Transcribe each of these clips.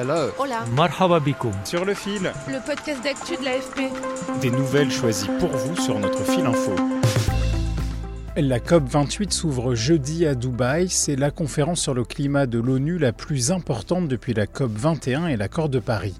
Hello. Hola. Marhaba. Sur le fil, Le podcast d'actu de l'AFP. des nouvelles choisies pour vous sur notre fil info. La COP28 s'ouvre jeudi à Dubaï. C'est la conférence sur le climat de l'ONU la plus importante depuis la COP21 et l'accord de Paris.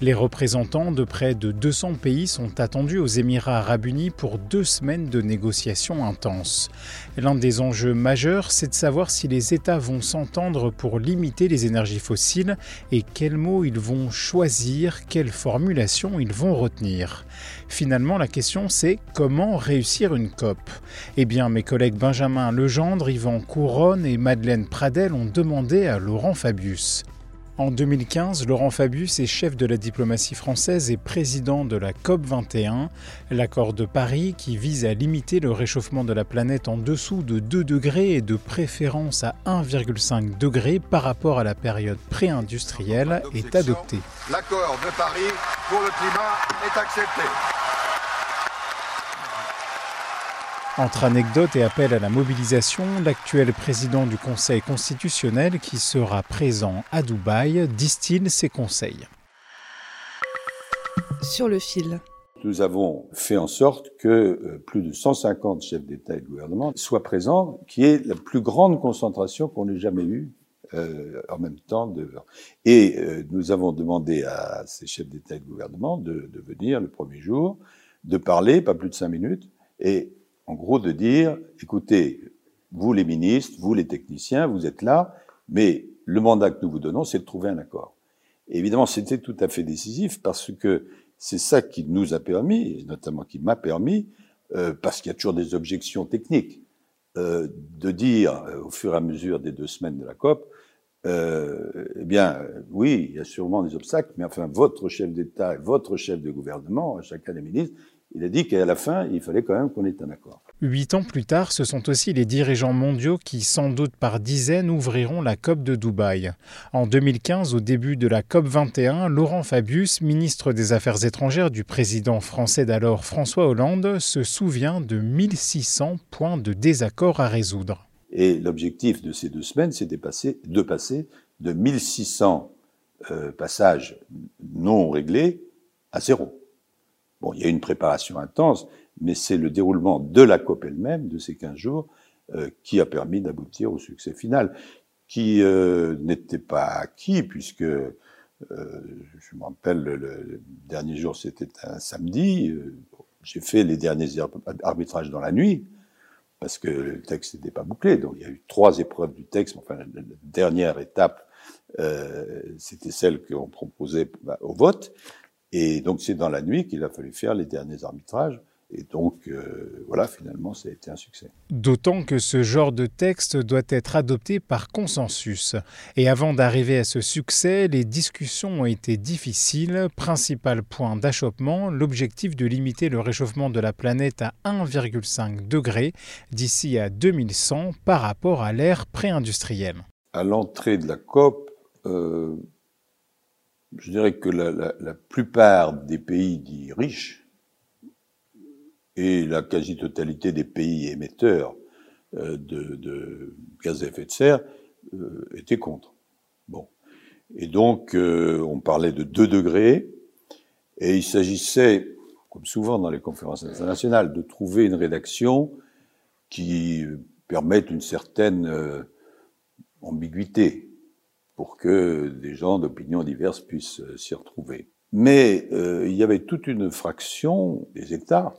Les représentants de près de 200 pays sont attendus aux Émirats arabes unis pour deux semaines de négociations intenses. L'un des enjeux majeurs, c'est de savoir si les États vont s'entendre pour limiter les énergies fossiles et quels mots ils vont choisir, quelles formulations ils vont retenir. Finalement, la question c'est comment réussir une COP Eh bien, mes collègues Benjamin Legendre, Yvan Couronne et Madeleine Pradel ont demandé à Laurent Fabius. En 2015, Laurent Fabius est chef de la diplomatie française et président de la COP21, l'accord de Paris qui vise à limiter le réchauffement de la planète en dessous de 2 degrés et de préférence à 1,5 degré par rapport à la période pré-industrielle est adopté. L'accord de Paris pour le climat est accepté. Entre anecdotes et appel à la mobilisation, l'actuel président du Conseil constitutionnel, qui sera présent à Dubaï, distille ses conseils. Sur le fil. Nous avons fait en sorte que euh, plus de 150 chefs d'État et de gouvernement soient présents, qui est la plus grande concentration qu'on ait jamais eue euh, en même temps. De... Et euh, nous avons demandé à ces chefs d'État et de gouvernement de, de venir le premier jour, de parler, pas plus de cinq minutes, et en gros de dire, écoutez, vous les ministres, vous les techniciens, vous êtes là, mais le mandat que nous vous donnons, c'est de trouver un accord. Évidemment, c'était tout à fait décisif parce que c'est ça qui nous a permis, et notamment qui m'a permis, euh, parce qu'il y a toujours des objections techniques, euh, de dire euh, au fur et à mesure des deux semaines de la COP, eh bien, oui, il y a sûrement des obstacles, mais enfin, votre chef d'État et votre chef de gouvernement, chacun des ministres, il a dit qu'à la fin, il fallait quand même qu'on ait un accord. Huit ans plus tard, ce sont aussi les dirigeants mondiaux qui, sans doute par dizaines, ouvriront la COP de Dubaï. En 2015, au début de la COP 21, Laurent Fabius, ministre des Affaires étrangères du président français d'alors François Hollande, se souvient de 1600 points de désaccord à résoudre. Et l'objectif de ces deux semaines, c'est de passer, de passer de 1600 euh, passages non réglés à zéro. Bon, il y a une préparation intense, mais c'est le déroulement de la COP elle-même, de ces 15 jours, euh, qui a permis d'aboutir au succès final, qui euh, n'était pas acquis, puisque, euh, je me rappelle, le, dernier jour, c'était un samedi, j'ai fait les derniers arbitrages dans la nuit, parce que le texte n'était pas bouclé, donc il y a eu trois épreuves du texte, enfin, la, la dernière étape, c'était celle qu'on proposait bah, au vote, et donc c'est dans la nuit qu'il a fallu faire les derniers arbitrages. Et donc, euh, voilà, finalement, ça a été un succès. D'autant que ce genre de texte doit être adopté par consensus. Et avant d'arriver à ce succès, les discussions ont été difficiles. Principal point d'achoppement, l'objectif de limiter le réchauffement de la planète à 1,5 degré d'ici à 2100 par rapport à l'ère pré-industrielle. À l'entrée de la COP, euh, je dirais que la, plupart des pays dits riches et la quasi-totalité des pays émetteurs euh, de, gaz à effet de serre euh, étaient contre. Bon. Et donc, euh, on parlait de 2 degrés, et il s'agissait, comme souvent dans les conférences internationales, de trouver une rédaction qui permette une certaine ambiguïté pour que des gens d'opinions diverses puissent euh, s'y retrouver. Mais euh, il y avait toute une fraction des États,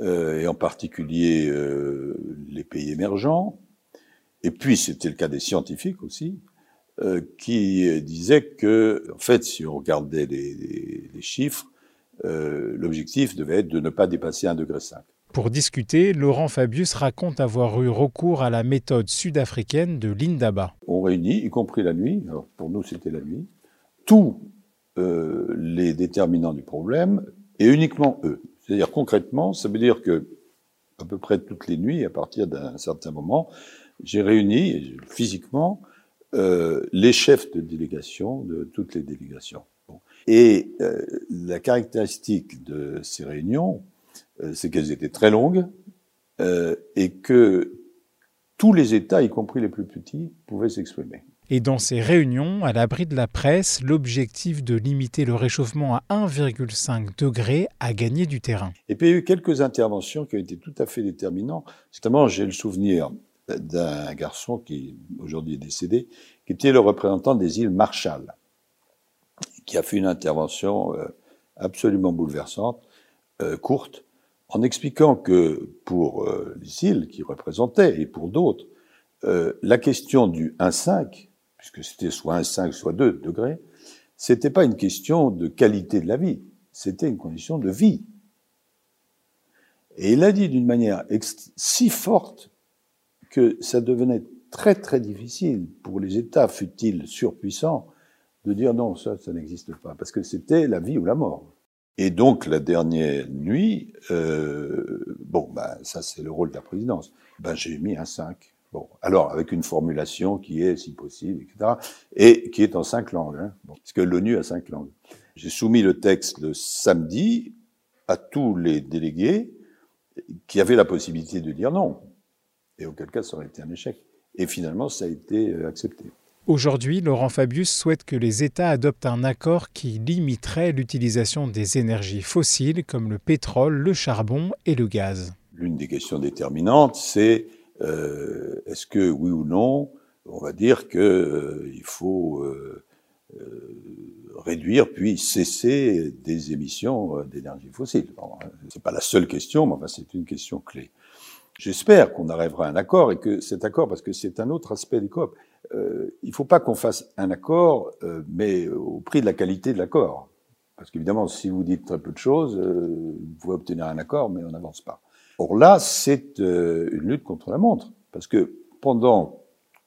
euh, et en particulier les pays émergents, et puis c'était le cas des scientifiques aussi, qui disaient que, en fait, si on regardait les, les, chiffres, l'objectif devait être de ne pas dépasser 1,5 degré. Pour discuter, Laurent Fabius raconte avoir eu recours à la méthode sud-africaine de l'Indaba. On réunit, y compris la nuit, alors pour nous c'était la nuit, tous euh, les déterminants du problème et uniquement eux. C'est-à-dire concrètement, ça veut dire que à peu près toutes les nuits, à partir d'un certain moment, j'ai réuni physiquement euh, les chefs de délégation de toutes les délégations. Et euh, la caractéristique de ces réunions, c'est qu'elles étaient très longues euh, et que tous les États, y compris les plus petits, pouvaient s'exprimer. Et dans ces réunions, à l'abri de la presse, l'objectif de limiter le réchauffement à 1,5 degré a gagné du terrain. Et puis il y a eu quelques interventions qui ont été tout à fait déterminantes. Notamment, j'ai le souvenir d'un garçon qui aujourd'hui est décédé, qui était le représentant des îles Marshall, qui a fait une intervention absolument bouleversante, courte, en expliquant que pour euh, îles qui représentaient, et pour d'autres, euh, la question du 1,5, puisque c'était soit 1,5, soit 2 degrés, c'était pas une question de qualité de la vie, c'était une condition de vie. Et il a dit d'une manière si forte que ça devenait très très difficile pour les États, fut-ils surpuissants, de dire non, ça, ça n'existe pas, parce que c'était la vie ou la mort. Et donc, la dernière nuit, euh, bon, ben, ça c'est le rôle de la présidence. Ben, j'ai mis un 5. Bon, alors avec une formulation qui est, si possible, etc., et qui est en cinq langues, hein, parce que l'ONU a cinq langues. J'ai soumis le texte le samedi à tous les délégués qui avaient la possibilité de dire non, et auquel cas ça aurait été un échec. Et finalement, ça a été euh, accepté. Aujourd'hui, Laurent Fabius souhaite que les États adoptent un accord qui limiterait l'utilisation des énergies fossiles comme le pétrole, le charbon et le gaz. L'une des questions déterminantes, c'est euh, est-ce que oui ou non, on va dire qu'il euh, faut euh, réduire puis cesser des émissions d'énergie fossile. Bon, hein, c'est pas la seule question, mais c'est une question clé. J'espère qu'on arrivera à un accord et que cet accord, parce que c'est un autre aspect des COP, euh, il ne faut pas qu'on fasse un accord, euh, mais au prix de la qualité de l'accord. Parce qu'évidemment, si vous dites très peu de choses, euh, vous pouvez obtenir un accord, mais on n'avance pas. Or là, c'est une lutte contre la montre. Parce que pendant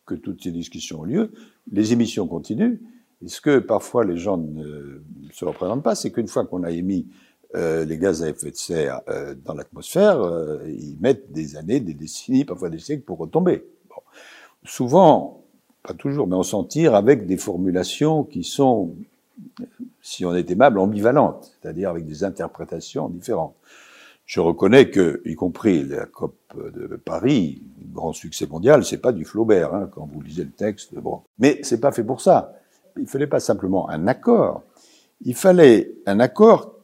que toutes ces discussions ont lieu, les émissions continuent. Et ce que parfois les gens ne se représentent pas, c'est qu'une fois qu'on a émis les gaz à effet de serre dans l'atmosphère, ils mettent des années, des décennies, parfois des siècles pour retomber. Souvent, pas toujours, mais on s'en tire avec des formulations qui sont, si on est aimable, ambivalentes, c'est-à-dire avec des interprétations différentes. Je reconnais que, y compris la COP de Paris, grand succès mondial, c'est pas du Flaubert, hein, quand vous lisez le texte, bon. Mais c'est pas fait pour ça. Il fallait pas simplement un accord. Il fallait un accord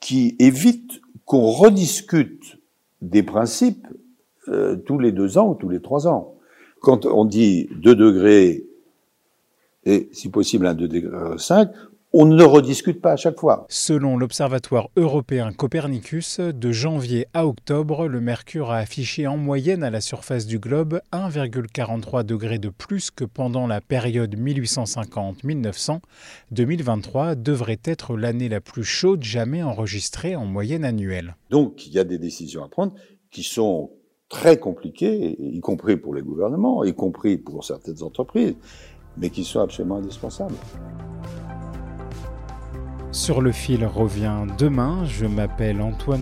qui évite qu'on rediscute des principes euh, tous les deux ans ou tous les trois ans quand on dit 2 degrés et si possible un 2 degrés 5, on ne rediscute pas à chaque fois. Selon l'Observatoire européen Copernicus, de janvier à octobre, le mercure a affiché en moyenne à la surface du globe 1,43 degrés de plus que pendant la période 1850-1900. 2023 devrait être l'année la plus chaude jamais enregistrée en moyenne annuelle. Donc il y a des décisions à prendre qui sont très compliquées, y compris pour les gouvernements, y compris pour certaines entreprises, mais qui sont absolument indispensables. Sur le fil revient demain. Je m'appelle Antoine.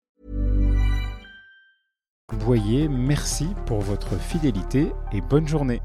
Boyer, merci pour votre fidélité et bonne journée.